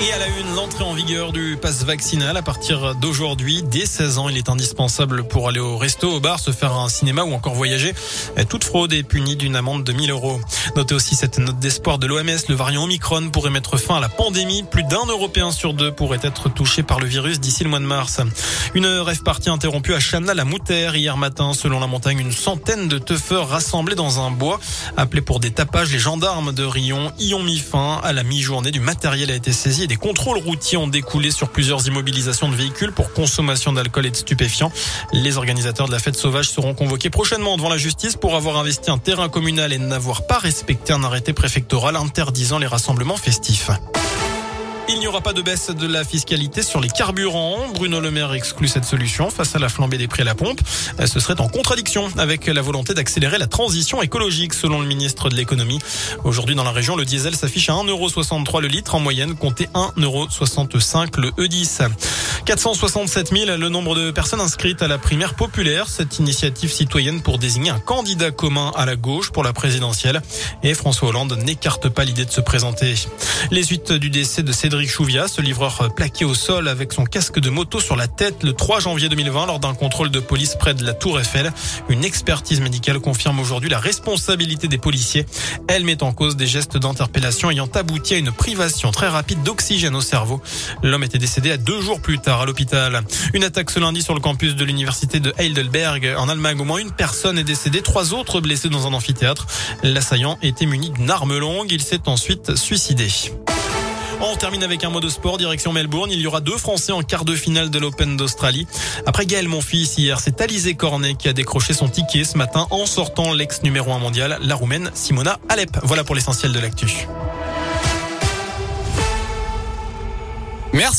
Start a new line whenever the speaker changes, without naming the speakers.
Et à la une, l'entrée en vigueur du pass vaccinal à partir d'aujourd'hui. Dès 16 ans, il est indispensable pour aller au resto, au bar, se faire un cinéma ou encore voyager. Toute fraude est punie d'une amende de 1000 euros. Notez aussi cette note d'espoir de l'OMS. Le variant Omicron pourrait mettre fin à la pandémie. Plus d'un Européen sur deux pourrait être touché par le virus d'ici le mois de mars. Une rêve partie interrompue à Chana la Moutère hier matin. Selon la montagne, une centaine de teufeurs rassemblés dans un bois. Appelés pour des tapages, les gendarmes de Rion y ont mis fin. À la mi-journée, du matériel a été saisi des contrôles routiers ont découlé sur plusieurs immobilisations de véhicules pour consommation d'alcool et de stupéfiants. Les organisateurs de la fête sauvage seront convoqués prochainement devant la justice pour avoir investi un terrain communal et n'avoir pas respecté un arrêté préfectoral interdisant les rassemblements festifs. Il n'y aura pas de baisse de la fiscalité sur les carburants. Bruno Le Maire exclut cette solution face à la flambée des prix à la pompe. Ce serait en contradiction avec la volonté d'accélérer la transition écologique selon le ministre de l'économie. Aujourd'hui dans la région, le diesel s'affiche à 1,63€ le litre en moyenne, comptez 1,65€ le E10. 467 000, le nombre de personnes inscrites à la primaire populaire, cette initiative citoyenne pour désigner un candidat commun à la gauche pour la présidentielle. Et François Hollande n'écarte pas l'idée de se présenter. Les suites du décès de Cédric Chouviat, ce livreur plaqué au sol avec son casque de moto sur la tête le 3 janvier 2020 lors d'un contrôle de police près de la Tour Eiffel. Une expertise médicale confirme aujourd'hui la responsabilité des policiers. Elle met en cause des gestes d'interpellation ayant abouti à une privation très rapide d'oxygène au cerveau. L'homme était décédé à deux jours plus tard à l'hôpital. Une attaque ce lundi sur le campus de l'université de Heidelberg en Allemagne. Au moins une personne est décédée, trois autres blessés dans un amphithéâtre. L'assaillant était muni d'une arme longue. Il s'est ensuite suicidé. On termine avec un mot de sport, direction Melbourne. Il y aura deux Français en quart de finale de l'Open d'Australie. Après Gaël Monfils hier, c'est Alizé Cornet qui a décroché son ticket ce matin en sortant l'ex numéro 1 mondial, la Roumaine Simona Alep. Voilà pour l'essentiel de l'actu.